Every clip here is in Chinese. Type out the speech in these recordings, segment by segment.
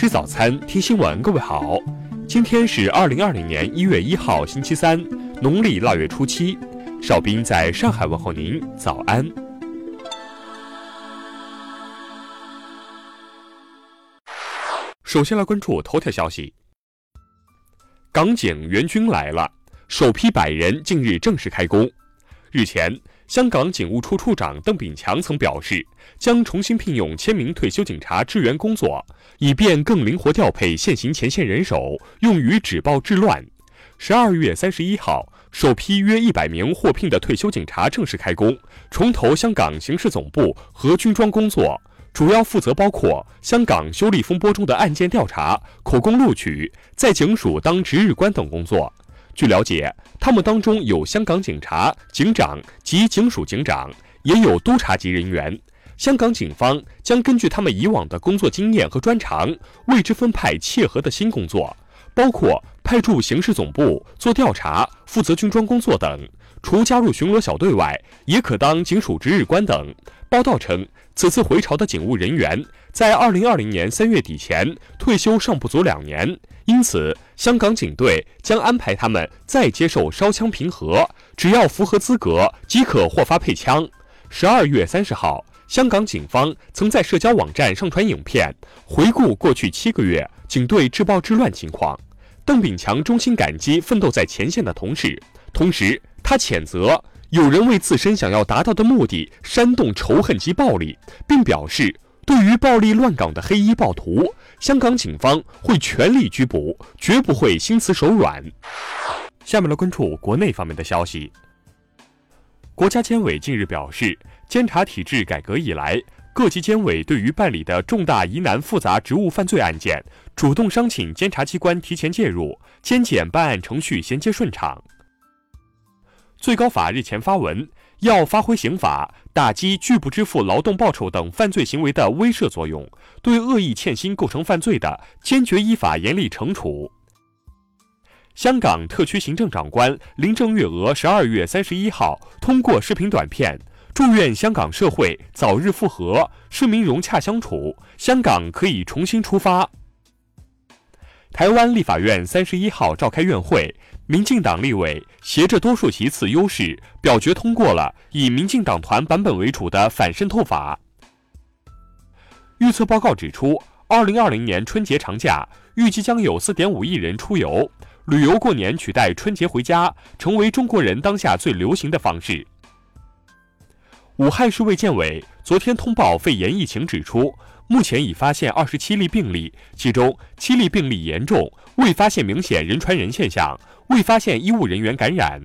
吃早餐，听新闻。各位好，今天是二零二零年一月一号，星期三，农历腊月初七。邵兵在上海问候您，早安。首先来关注头条消息：港警援军来了，首批百人近日正式开工。日前。香港警务处处长邓炳强曾表示，将重新聘用千名退休警察支援工作，以便更灵活调配现行前线人手，用于止暴制乱。十二月三十一号，首批约一百名获聘的退休警察正式开工，重投香港刑事总部和军装工作，主要负责包括香港修例风波中的案件调查、口供录取，在警署当值日官等工作。据了解，他们当中有香港警察、警长及警署警长，也有督察级人员。香港警方将根据他们以往的工作经验和专长，为之分派切合的新工作，包括派驻刑事总部做调查、负责军装工作等。除加入巡逻小队外，也可当警署值日官等。报道称，此次回朝的警务人员在二零二零年三月底前退休尚不足两年，因此香港警队将安排他们再接受烧枪评核，只要符合资格即可获发配枪。十二月三十号，香港警方曾在社交网站上传影片，回顾过去七个月警队治暴治乱情况。邓炳强衷心感激奋斗在前线的同事，同时。他谴责有人为自身想要达到的目的煽动仇恨及暴力，并表示对于暴力乱港的黑衣暴徒，香港警方会全力拘捕，绝不会心慈手软。下面来关注国内方面的消息。国家监委近日表示，监察体制改革以来，各级监委对于办理的重大疑难复杂职务犯罪案件，主动商请监察机关提前介入，监检办案程序衔接顺畅。最高法日前发文，要发挥刑法打击拒不支付劳动报酬等犯罪行为的威慑作用，对恶意欠薪构成犯罪的，坚决依法严厉惩处。香港特区行政长官林郑月娥十二月三十一号通过视频短片，祝愿香港社会早日复和，市民融洽相处，香港可以重新出发。台湾立法院三十一号召开院会。民进党立委携着多数席次优势，表决通过了以民进党团版本为主的反渗透法。预测报告指出，二零二零年春节长假预计将有四点五亿人出游，旅游过年取代春节回家，成为中国人当下最流行的方式。武汉市卫健委昨天通报肺炎疫情，指出目前已发现二十七例病例，其中七例病例严重，未发现明显人传人现象。未发现医务人员感染。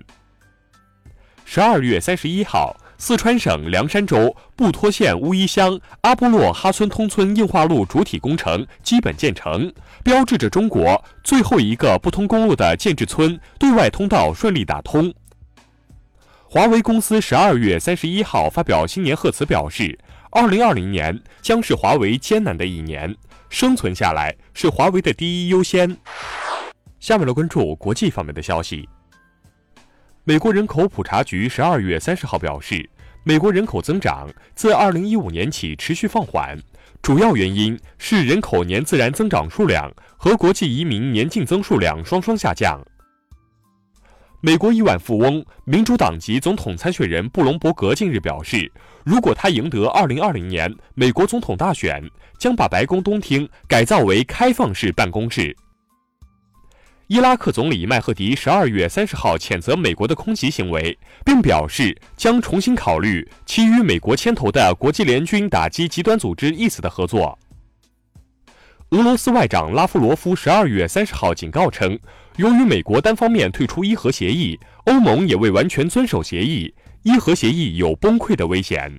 十二月三十一号，四川省凉山州布拖县乌衣乡阿波洛哈村通村硬化路主体工程基本建成，标志着中国最后一个不通公路的建制村对外通道顺利打通。华为公司十二月三十一号发表新年贺词，表示，二零二零年将是华为艰难的一年，生存下来是华为的第一优先。下面来关注国际方面的消息。美国人口普查局十二月三十号表示，美国人口增长自二零一五年起持续放缓，主要原因是人口年自然增长数量和国际移民年净增数量双双下降。美国亿万富翁、民主党籍总统参选人布隆伯格近日表示，如果他赢得二零二零年美国总统大选，将把白宫东厅改造为开放式办公室。伊拉克总理麦赫迪十二月三十号谴责美国的空袭行为，并表示将重新考虑其与美国牵头的国际联军打击极端组织意思的合作。俄罗斯外长拉夫罗夫十二月三十号警告称，由于美国单方面退出伊核协议，欧盟也未完全遵守协议，伊核协议有崩溃的危险。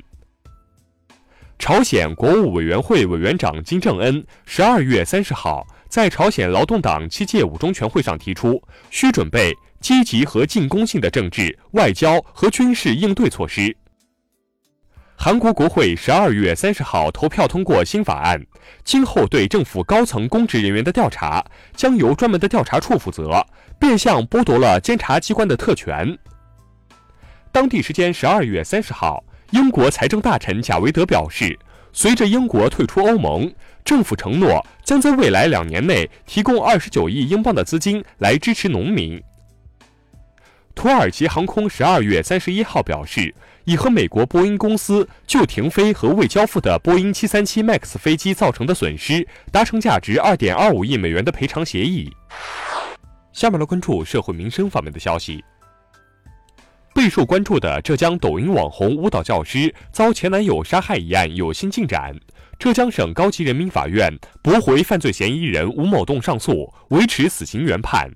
朝鲜国务委员会委员长金正恩十二月三十号。在朝鲜劳动党七届五中全会上提出，需准备积极和进攻性的政治、外交和军事应对措施。韩国国会十二月三十号投票通过新法案，今后对政府高层公职人员的调查将由专门的调查处负责，变相剥夺了监察机关的特权。当地时间十二月三十号，英国财政大臣贾维德表示。随着英国退出欧盟，政府承诺将在未来两年内提供二十九亿英镑的资金来支持农民。土耳其航空十二月三十一号表示，已和美国波音公司就停飞和未交付的波音七三七 MAX 飞机造成的损失达成价值二点二五亿美元的赔偿协议。下面来关注社会民生方面的消息。备受关注的浙江抖音网红舞蹈教师遭前男友杀害一案有新进展，浙江省高级人民法院驳回犯罪嫌疑人吴某栋上诉，维持死刑原判。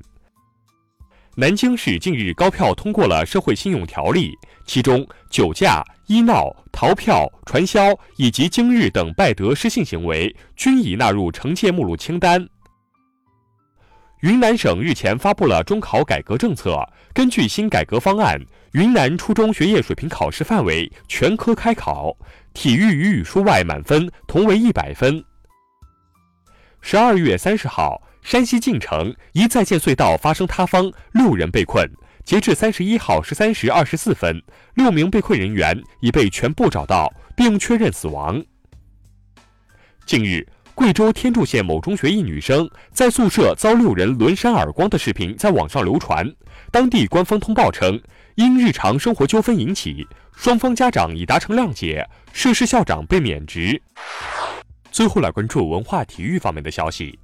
南京市近日高票通过了社会信用条例，其中酒驾、医闹、逃票、传销以及今日等败德失信行为均已纳入惩戒目录清单。云南省日前发布了中考改革政策，根据新改革方案。云南初中学业水平考试范围全科开考，体育与语数外满分同为一百分。十二月三十号，山西晋城一在建隧道发生塌方，六人被困。截至三十一号十三时二十四分，六名被困人员已被全部找到，并确认死亡。近日。贵州天柱县某中学一女生在宿舍遭六人轮扇耳光的视频在网上流传。当地官方通报称，因日常生活纠纷引起，双方家长已达成谅解，涉事校长被免职。最后来关注文化体育方面的消息。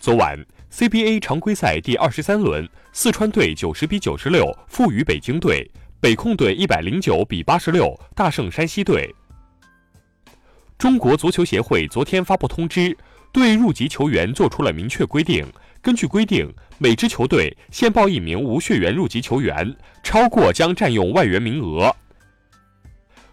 昨晚 CBA 常规赛第二十三轮，四川队九十比九十六负于北京队，北控队一百零九比八十六大胜山西队。中国足球协会昨天发布通知，对入籍球员作出了明确规定。根据规定，每支球队限报一名无血缘入籍球员，超过将占用外援名额。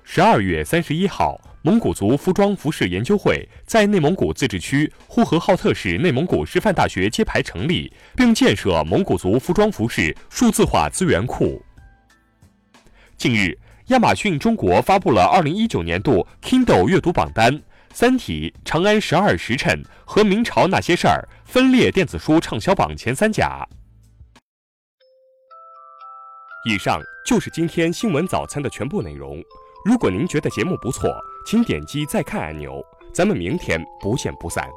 十二月三十一号，蒙古族服装服饰研究会在内蒙古自治区呼和浩特市内蒙古师范大学揭牌成立，并建设蒙古族服装服饰数字化资源库。近日。亚马逊中国发布了二零一九年度 Kindle 阅读榜单，《三体》《长安十二时辰》和《明朝那些事儿》分列电子书畅销榜前三甲。以上就是今天新闻早餐的全部内容。如果您觉得节目不错，请点击再看按钮。咱们明天不见不散。